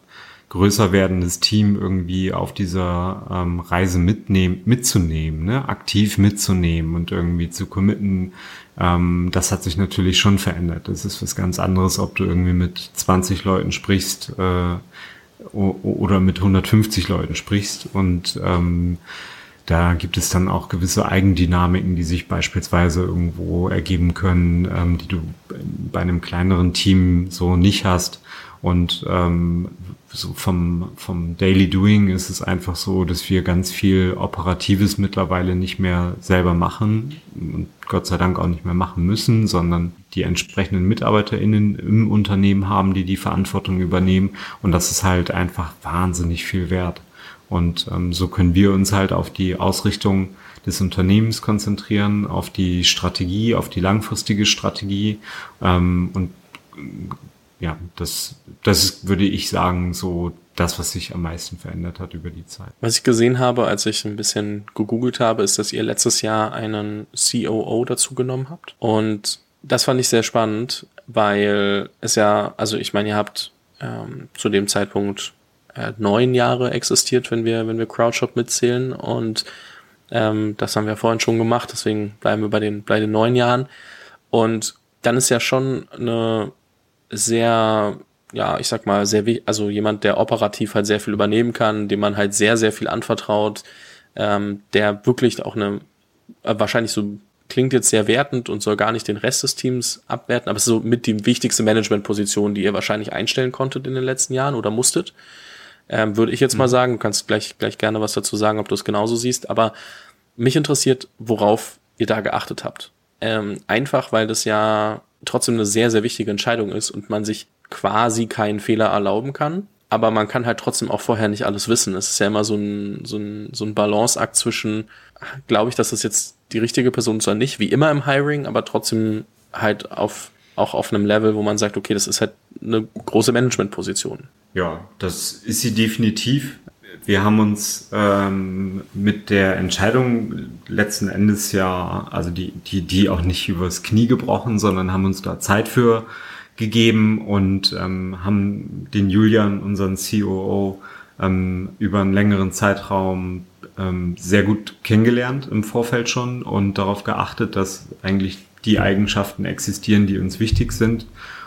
größer werdendes Team irgendwie auf dieser ähm, Reise mitnehmen, mitzunehmen, ne? aktiv mitzunehmen und irgendwie zu committen, ähm, das hat sich natürlich schon verändert. Das ist was ganz anderes, ob du irgendwie mit 20 Leuten sprichst äh, oder mit 150 Leuten sprichst und ähm, da gibt es dann auch gewisse Eigendynamiken, die sich beispielsweise irgendwo ergeben können, ähm, die du bei einem kleineren Team so nicht hast. Und ähm, so vom, vom Daily Doing ist es einfach so, dass wir ganz viel Operatives mittlerweile nicht mehr selber machen und Gott sei Dank auch nicht mehr machen müssen, sondern die entsprechenden MitarbeiterInnen im Unternehmen haben, die die Verantwortung übernehmen. Und das ist halt einfach wahnsinnig viel wert. Und ähm, so können wir uns halt auf die Ausrichtung des Unternehmens konzentrieren, auf die Strategie, auf die langfristige Strategie ähm, und ja, das, das würde ich sagen, so das, was sich am meisten verändert hat über die Zeit. Was ich gesehen habe, als ich ein bisschen gegoogelt habe, ist, dass ihr letztes Jahr einen COO dazu genommen habt. Und das fand ich sehr spannend, weil es ja, also ich meine, ihr habt ähm, zu dem Zeitpunkt äh, neun Jahre existiert, wenn wir, wenn wir Crowdshop mitzählen. Und ähm, das haben wir vorhin schon gemacht, deswegen bleiben wir bei den, bei den neun Jahren. Und dann ist ja schon eine sehr, ja, ich sag mal, sehr, also jemand, der operativ halt sehr viel übernehmen kann, dem man halt sehr, sehr viel anvertraut, ähm, der wirklich auch eine, äh, wahrscheinlich so klingt jetzt sehr wertend und soll gar nicht den Rest des Teams abwerten, aber es ist so mit die wichtigste Managementposition, die ihr wahrscheinlich einstellen konntet in den letzten Jahren oder musstet. Ähm, würde ich jetzt mhm. mal sagen, du kannst gleich, gleich gerne was dazu sagen, ob du es genauso siehst, aber mich interessiert, worauf ihr da geachtet habt. Ähm, einfach, weil das ja trotzdem eine sehr, sehr wichtige Entscheidung ist und man sich quasi keinen Fehler erlauben kann. Aber man kann halt trotzdem auch vorher nicht alles wissen. Es ist ja immer so ein, so ein, so ein Balanceakt zwischen, glaube ich, dass das jetzt die richtige Person ist oder nicht, wie immer im Hiring, aber trotzdem halt auf, auch auf einem Level, wo man sagt, okay, das ist halt eine große Managementposition. Ja, das ist sie definitiv. Wir haben uns ähm, mit der Entscheidung letzten Endes ja, also die, die, die auch nicht übers Knie gebrochen, sondern haben uns da Zeit für gegeben und ähm, haben den Julian, unseren COO, ähm, über einen längeren Zeitraum ähm, sehr gut kennengelernt im Vorfeld schon und darauf geachtet, dass eigentlich die Eigenschaften existieren, die uns wichtig sind.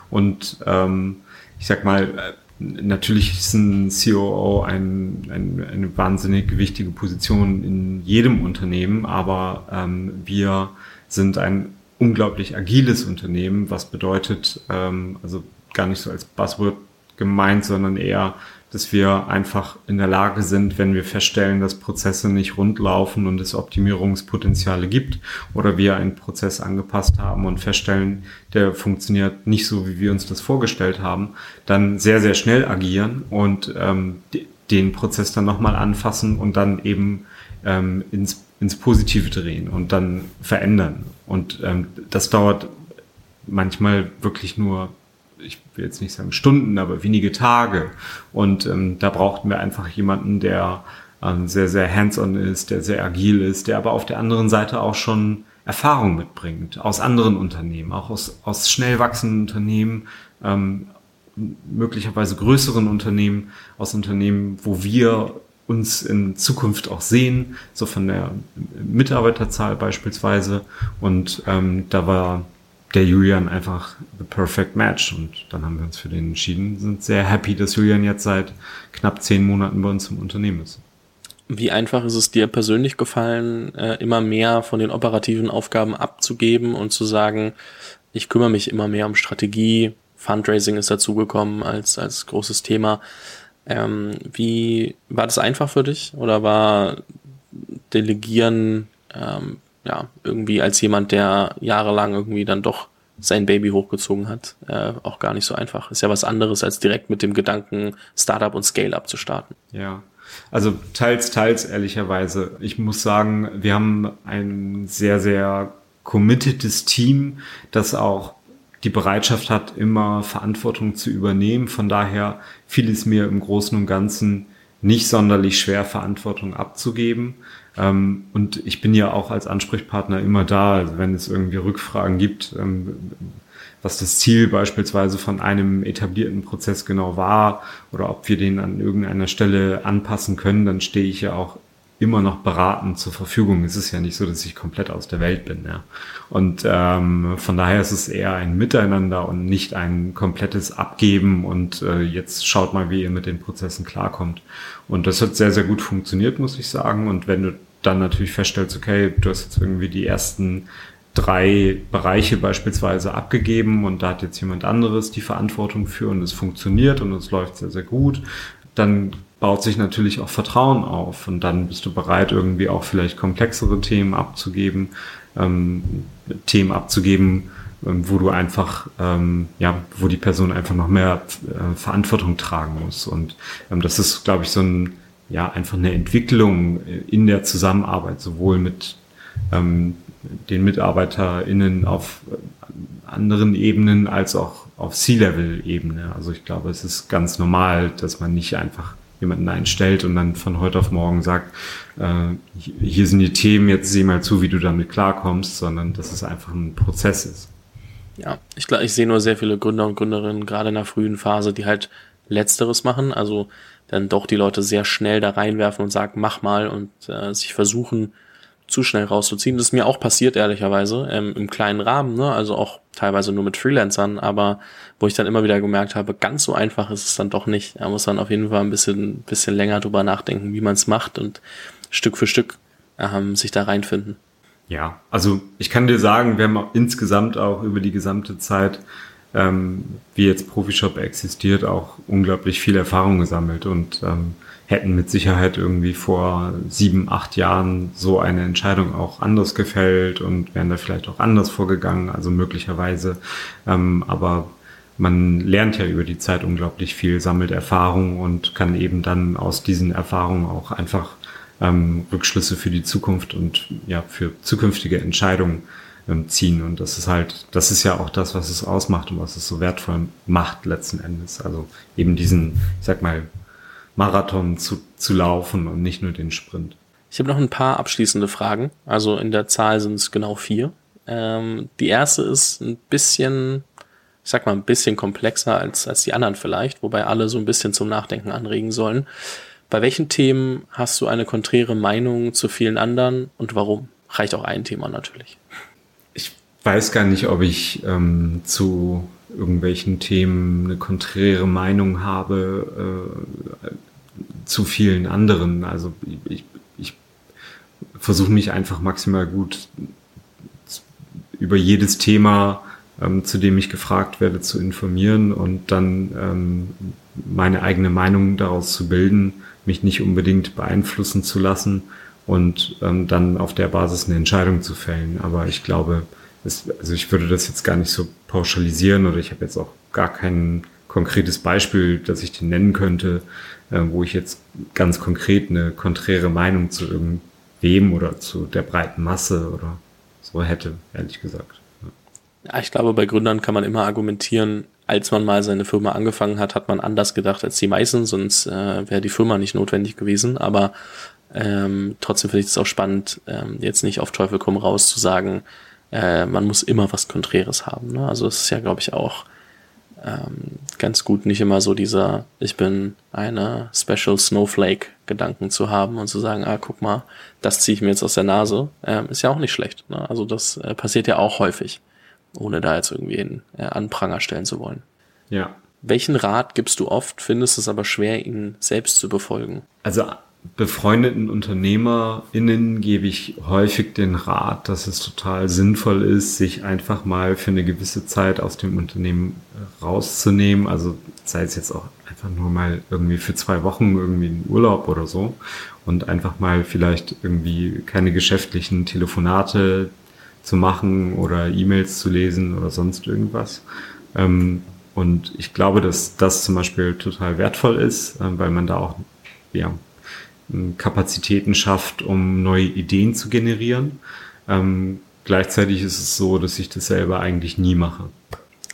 Und ähm, ich sag mal, natürlich ist ein COO ein, ein, eine wahnsinnig wichtige Position in jedem Unternehmen, aber ähm, wir sind ein unglaublich agiles Unternehmen, was bedeutet, ähm, also gar nicht so als Buzzword gemeint, sondern eher dass wir einfach in der Lage sind, wenn wir feststellen, dass Prozesse nicht rund laufen und es Optimierungspotenziale gibt oder wir einen Prozess angepasst haben und feststellen, der funktioniert nicht so, wie wir uns das vorgestellt haben, dann sehr, sehr schnell agieren und ähm, den Prozess dann nochmal anfassen und dann eben ähm, ins, ins Positive drehen und dann verändern. Und ähm, das dauert manchmal wirklich nur ich will jetzt nicht sagen Stunden, aber wenige Tage. Und ähm, da brauchten wir einfach jemanden, der ähm, sehr, sehr hands-on ist, der sehr agil ist, der aber auf der anderen Seite auch schon Erfahrung mitbringt aus anderen Unternehmen, auch aus, aus schnell wachsenden Unternehmen, ähm, möglicherweise größeren Unternehmen, aus Unternehmen, wo wir uns in Zukunft auch sehen, so von der Mitarbeiterzahl beispielsweise. Und ähm, da war der Julian einfach the perfect match. Und dann haben wir uns für den entschieden, sind sehr happy, dass Julian jetzt seit knapp zehn Monaten bei uns im Unternehmen ist. Wie einfach ist es dir persönlich gefallen, äh, immer mehr von den operativen Aufgaben abzugeben und zu sagen, ich kümmere mich immer mehr um Strategie, Fundraising ist dazugekommen als, als großes Thema. Ähm, wie war das einfach für dich oder war Delegieren ähm, ja, irgendwie als jemand, der jahrelang irgendwie dann doch sein Baby hochgezogen hat, äh, auch gar nicht so einfach. Ist ja was anderes, als direkt mit dem Gedanken, Startup und Scale-up zu starten. Ja. Also teils, teils, ehrlicherweise. Ich muss sagen, wir haben ein sehr, sehr committedes Team, das auch die Bereitschaft hat, immer Verantwortung zu übernehmen. Von daher fiel es mir im Großen und Ganzen nicht sonderlich schwer, Verantwortung abzugeben. Ähm, und ich bin ja auch als Ansprechpartner immer da, also wenn es irgendwie Rückfragen gibt, ähm, was das Ziel beispielsweise von einem etablierten Prozess genau war oder ob wir den an irgendeiner Stelle anpassen können, dann stehe ich ja auch immer noch beratend zur Verfügung. Es ist ja nicht so, dass ich komplett aus der Welt bin. Ja. Und ähm, von daher ist es eher ein Miteinander und nicht ein komplettes Abgeben und äh, jetzt schaut mal, wie ihr mit den Prozessen klarkommt. Und das hat sehr, sehr gut funktioniert, muss ich sagen. Und wenn du dann natürlich feststellst, okay, du hast jetzt irgendwie die ersten drei Bereiche beispielsweise abgegeben und da hat jetzt jemand anderes die Verantwortung für und es funktioniert und es läuft sehr, sehr gut, dann baut sich natürlich auch Vertrauen auf und dann bist du bereit, irgendwie auch vielleicht komplexere Themen abzugeben, ähm, Themen abzugeben, ähm, wo du einfach, ähm, ja, wo die Person einfach noch mehr äh, Verantwortung tragen muss. Und ähm, das ist, glaube ich, so ein, ja, einfach eine Entwicklung in der Zusammenarbeit, sowohl mit ähm, den MitarbeiterInnen auf anderen Ebenen als auch auf C-Level-Ebene. Also ich glaube, es ist ganz normal, dass man nicht einfach jemanden einstellt und dann von heute auf morgen sagt, äh, hier sind die Themen, jetzt sieh mal zu, wie du damit klarkommst, sondern dass es einfach ein Prozess ist. Ja, ich glaube, ich sehe nur sehr viele Gründer und Gründerinnen, gerade in der frühen Phase, die halt Letzteres machen, also dann doch die Leute sehr schnell da reinwerfen und sagen, mach mal und äh, sich versuchen, zu schnell rauszuziehen. Das ist mir auch passiert, ehrlicherweise, ähm, im kleinen Rahmen, ne? also auch teilweise nur mit Freelancern, aber wo ich dann immer wieder gemerkt habe, ganz so einfach ist es dann doch nicht. Da muss man auf jeden Fall ein bisschen, bisschen länger drüber nachdenken, wie man es macht und Stück für Stück ähm, sich da reinfinden. Ja, also ich kann dir sagen, wir haben insgesamt auch über die gesamte Zeit, ähm, wie jetzt Profishop existiert, auch unglaublich viel Erfahrung gesammelt und ähm, hätten mit Sicherheit irgendwie vor sieben, acht Jahren so eine Entscheidung auch anders gefällt und wären da vielleicht auch anders vorgegangen, also möglicherweise. Ähm, aber man lernt ja über die Zeit unglaublich viel, sammelt Erfahrung und kann eben dann aus diesen Erfahrungen auch einfach ähm, Rückschlüsse für die Zukunft und ja für zukünftige Entscheidungen ähm, ziehen. Und das ist halt, das ist ja auch das, was es ausmacht und was es so wertvoll macht letzten Endes. Also eben diesen, ich sag mal, Marathon zu, zu laufen und nicht nur den Sprint. Ich habe noch ein paar abschließende Fragen. Also in der Zahl sind es genau vier. Ähm, die erste ist ein bisschen, ich sag mal, ein bisschen komplexer als, als die anderen vielleicht, wobei alle so ein bisschen zum Nachdenken anregen sollen. Bei welchen Themen hast du eine konträre Meinung zu vielen anderen und warum? Reicht auch ein Thema natürlich. Ich weiß gar nicht, ob ich ähm, zu irgendwelchen Themen eine konträre Meinung habe äh, zu vielen anderen. Also ich, ich versuche mich einfach maximal gut über jedes Thema, ähm, zu dem ich gefragt werde, zu informieren und dann ähm, meine eigene Meinung daraus zu bilden, mich nicht unbedingt beeinflussen zu lassen und ähm, dann auf der Basis eine Entscheidung zu fällen. Aber ich glaube, es, also ich würde das jetzt gar nicht so pauschalisieren oder ich habe jetzt auch gar kein konkretes Beispiel, das ich dir nennen könnte, äh, wo ich jetzt ganz konkret eine konträre Meinung zu irgendwem oder zu der breiten Masse oder so hätte, ehrlich gesagt. Ja, ich glaube, bei Gründern kann man immer argumentieren, als man mal seine Firma angefangen hat, hat man anders gedacht als die meisten, sonst äh, wäre die Firma nicht notwendig gewesen. Aber ähm, trotzdem finde ich es auch spannend, ähm, jetzt nicht auf Teufel komm raus zu sagen, äh, man muss immer was Konträres haben. Ne? Also es ist ja, glaube ich, auch ähm, ganz gut, nicht immer so dieser, ich bin eine Special Snowflake-Gedanken zu haben und zu sagen, ah, guck mal, das ziehe ich mir jetzt aus der Nase, ähm, ist ja auch nicht schlecht. Ne? Also das äh, passiert ja auch häufig, ohne da jetzt irgendwie einen äh, Anpranger stellen zu wollen. Ja. Welchen Rat gibst du oft, findest es aber schwer, ihn selbst zu befolgen? Also befreundeten UnternehmerInnen gebe ich häufig den Rat, dass es total sinnvoll ist, sich einfach mal für eine gewisse Zeit aus dem Unternehmen rauszunehmen. Also sei es jetzt auch einfach nur mal irgendwie für zwei Wochen irgendwie in Urlaub oder so und einfach mal vielleicht irgendwie keine geschäftlichen Telefonate zu machen oder E-Mails zu lesen oder sonst irgendwas. Ähm, und ich glaube, dass das zum Beispiel total wertvoll ist, äh, weil man da auch ja, Kapazitäten schafft, um neue Ideen zu generieren. Ähm, gleichzeitig ist es so, dass ich das selber eigentlich nie mache.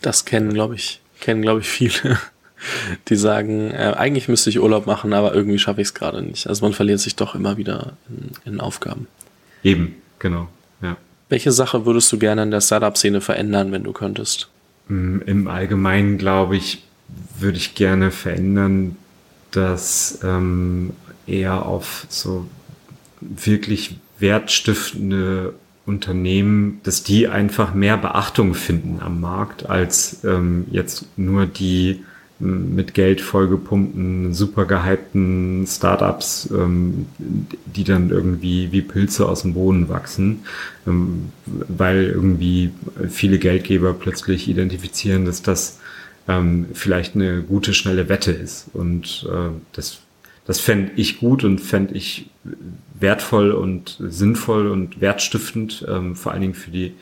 Das kennen, glaube ich, kennen, glaube ich, viele, die sagen, äh, eigentlich müsste ich Urlaub machen, aber irgendwie schaffe ich es gerade nicht. Also man verliert sich doch immer wieder in, in Aufgaben. Eben, genau, ja. Welche Sache würdest du gerne in der Startup-Szene verändern, wenn du könntest? Mm, Im Allgemeinen, glaube ich, würde ich gerne verändern, dass ähm, eher auf so wirklich wertstiftende Unternehmen, dass die einfach mehr Beachtung finden am Markt als ähm, jetzt nur die mit Geld vollgepumpten, super gehypten Startups, ähm, die dann irgendwie wie Pilze aus dem Boden wachsen, ähm, weil irgendwie viele Geldgeber plötzlich identifizieren, dass das ähm, vielleicht eine gute, schnelle Wette ist. Und äh, das das fände ich gut und fände ich wertvoll und sinnvoll und wertstiftend, ähm, vor allen Dingen für die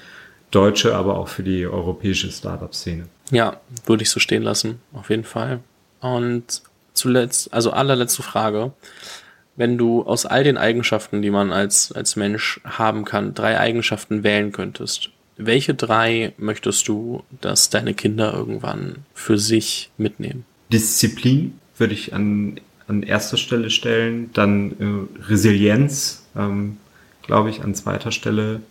deutsche, aber auch für die europäische Startup-Szene. Ja, würde ich so stehen lassen, auf jeden Fall. Und zuletzt, also allerletzte Frage. Wenn du aus all den Eigenschaften, die man als, als Mensch haben kann, drei Eigenschaften wählen könntest, welche drei möchtest du, dass deine Kinder irgendwann für sich mitnehmen? Disziplin würde ich an an erster Stelle stellen, dann äh, Resilienz, ähm, glaube ich, an zweiter Stelle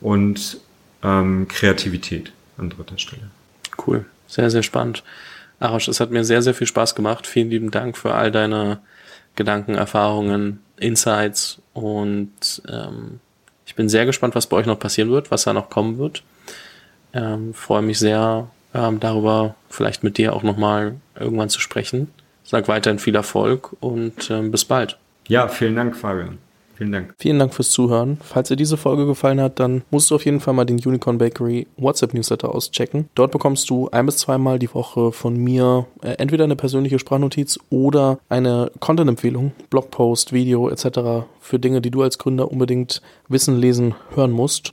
und ähm, Kreativität an dritter Stelle. Cool, sehr, sehr spannend. Arash, es hat mir sehr, sehr viel Spaß gemacht. Vielen lieben Dank für all deine Gedanken, Erfahrungen, Insights und ähm, ich bin sehr gespannt, was bei euch noch passieren wird, was da noch kommen wird. Ähm, freue mich sehr, ähm, darüber vielleicht mit dir auch nochmal irgendwann zu sprechen. Sag weiterhin viel Erfolg und ähm, bis bald. Ja, vielen Dank, Fabian. Vielen Dank. Vielen Dank fürs Zuhören. Falls dir diese Folge gefallen hat, dann musst du auf jeden Fall mal den Unicorn Bakery WhatsApp Newsletter auschecken. Dort bekommst du ein bis zweimal die Woche von mir äh, entweder eine persönliche Sprachnotiz oder eine Content-Empfehlung, Blogpost, Video etc. für Dinge, die du als Gründer unbedingt wissen, lesen, hören musst.